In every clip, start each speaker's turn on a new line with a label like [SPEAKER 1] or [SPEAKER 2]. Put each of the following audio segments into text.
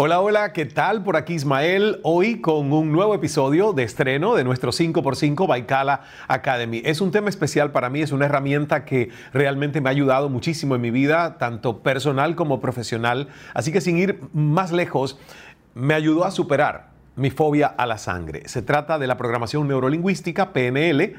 [SPEAKER 1] Hola, hola, ¿qué tal? Por aquí Ismael, hoy con un nuevo episodio de estreno de nuestro 5x5 Baikala Academy. Es un tema especial para mí, es una herramienta que realmente me ha ayudado muchísimo en mi vida, tanto personal como profesional. Así que sin ir más lejos, me ayudó a superar mi fobia a la sangre. Se trata de la programación neurolingüística, PNL,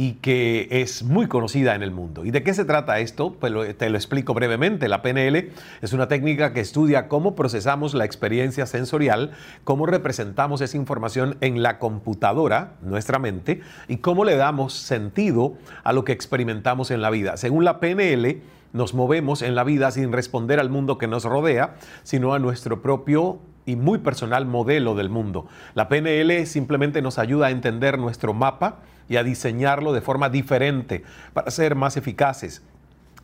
[SPEAKER 1] y que es muy conocida en el mundo. ¿Y de qué se trata esto? Pues te lo explico brevemente. La PNL es una técnica que estudia cómo procesamos la experiencia sensorial, cómo representamos esa información en la computadora, nuestra mente, y cómo le damos sentido a lo que experimentamos en la vida. Según la PNL, nos movemos en la vida sin responder al mundo que nos rodea, sino a nuestro propio y muy personal modelo del mundo. La PNL simplemente nos ayuda a entender nuestro mapa y a diseñarlo de forma diferente para ser más eficaces.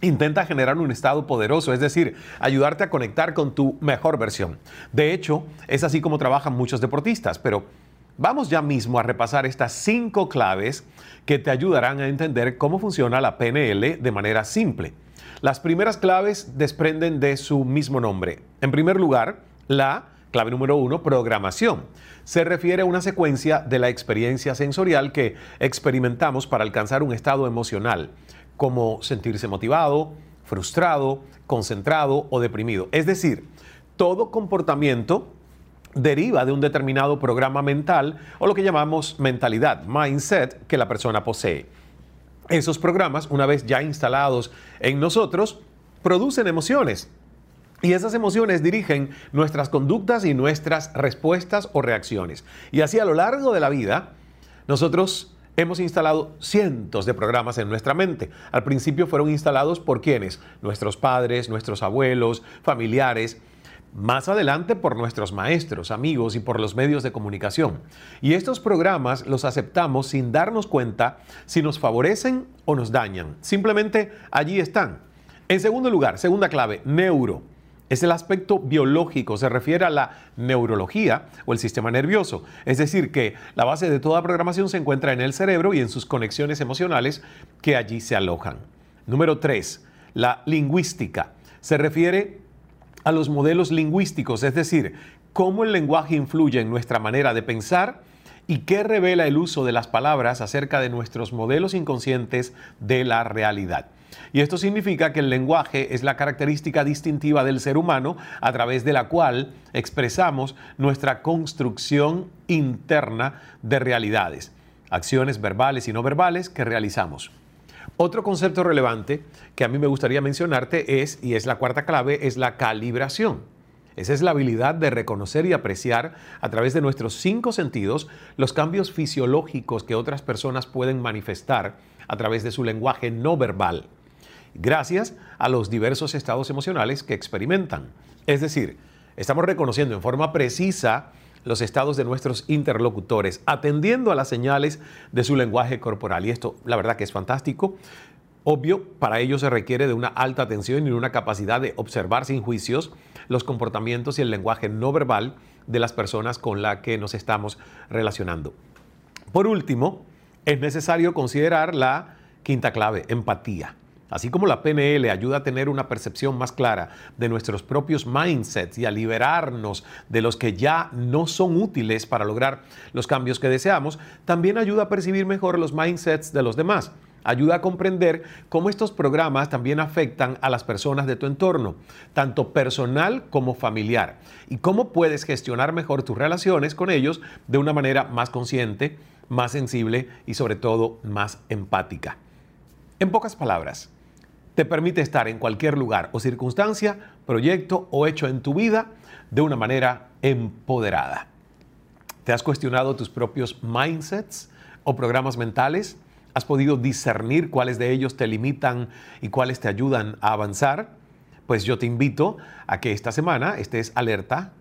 [SPEAKER 1] Intenta generar un estado poderoso, es decir, ayudarte a conectar con tu mejor versión. De hecho, es así como trabajan muchos deportistas, pero vamos ya mismo a repasar estas cinco claves que te ayudarán a entender cómo funciona la PNL de manera simple. Las primeras claves desprenden de su mismo nombre. En primer lugar, la Clave número uno, programación. Se refiere a una secuencia de la experiencia sensorial que experimentamos para alcanzar un estado emocional, como sentirse motivado, frustrado, concentrado o deprimido. Es decir, todo comportamiento deriva de un determinado programa mental o lo que llamamos mentalidad, mindset, que la persona posee. Esos programas, una vez ya instalados en nosotros, producen emociones, y esas emociones dirigen nuestras conductas y nuestras respuestas o reacciones. Y así a lo largo de la vida, nosotros hemos instalado cientos de programas en nuestra mente. Al principio fueron instalados por quienes? Nuestros padres, nuestros abuelos, familiares. Más adelante por nuestros maestros, amigos y por los medios de comunicación. Y estos programas los aceptamos sin darnos cuenta si nos favorecen o nos dañan. Simplemente allí están. En segundo lugar, segunda clave, neuro es el aspecto biológico, se refiere a la neurología o el sistema nervioso. Es decir, que la base de toda programación se encuentra en el cerebro y en sus conexiones emocionales que allí se alojan. Número 3. La lingüística. Se refiere a los modelos lingüísticos, es decir, cómo el lenguaje influye en nuestra manera de pensar y qué revela el uso de las palabras acerca de nuestros modelos inconscientes de la realidad. Y esto significa que el lenguaje es la característica distintiva del ser humano a través de la cual expresamos nuestra construcción interna de realidades, acciones verbales y no verbales que realizamos. Otro concepto relevante que a mí me gustaría mencionarte es, y es la cuarta clave, es la calibración. Esa es la habilidad de reconocer y apreciar a través de nuestros cinco sentidos los cambios fisiológicos que otras personas pueden manifestar a través de su lenguaje no verbal gracias a los diversos estados emocionales que experimentan. Es decir, estamos reconociendo en forma precisa los estados de nuestros interlocutores, atendiendo a las señales de su lenguaje corporal. Y esto, la verdad que es fantástico. Obvio, para ello se requiere de una alta atención y una capacidad de observar sin juicios los comportamientos y el lenguaje no verbal de las personas con las que nos estamos relacionando. Por último, es necesario considerar la quinta clave, empatía. Así como la PNL ayuda a tener una percepción más clara de nuestros propios mindsets y a liberarnos de los que ya no son útiles para lograr los cambios que deseamos, también ayuda a percibir mejor los mindsets de los demás. Ayuda a comprender cómo estos programas también afectan a las personas de tu entorno, tanto personal como familiar, y cómo puedes gestionar mejor tus relaciones con ellos de una manera más consciente, más sensible y sobre todo más empática. En pocas palabras, te permite estar en cualquier lugar o circunstancia, proyecto o hecho en tu vida de una manera empoderada. ¿Te has cuestionado tus propios mindsets o programas mentales? ¿Has podido discernir cuáles de ellos te limitan y cuáles te ayudan a avanzar? Pues yo te invito a que esta semana estés alerta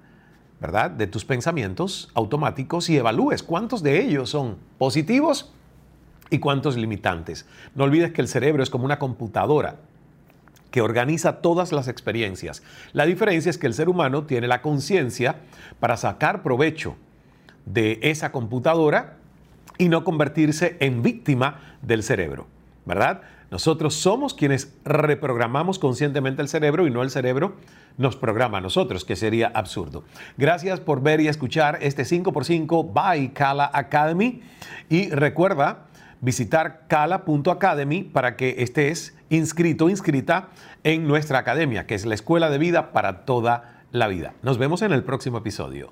[SPEAKER 1] ¿verdad? De tus pensamientos automáticos y evalúes cuántos de ellos son positivos y cuántos limitantes. No olvides que el cerebro es como una computadora que organiza todas las experiencias. La diferencia es que el ser humano tiene la conciencia para sacar provecho de esa computadora y no convertirse en víctima del cerebro, ¿verdad? Nosotros somos quienes reprogramamos conscientemente el cerebro y no el cerebro nos programa a nosotros, que sería absurdo. Gracias por ver y escuchar este 5x5 by Kala Academy y recuerda visitar cala.academy para que estés inscrito, inscrita en nuestra academia, que es la escuela de vida para toda la vida. Nos vemos en el próximo episodio.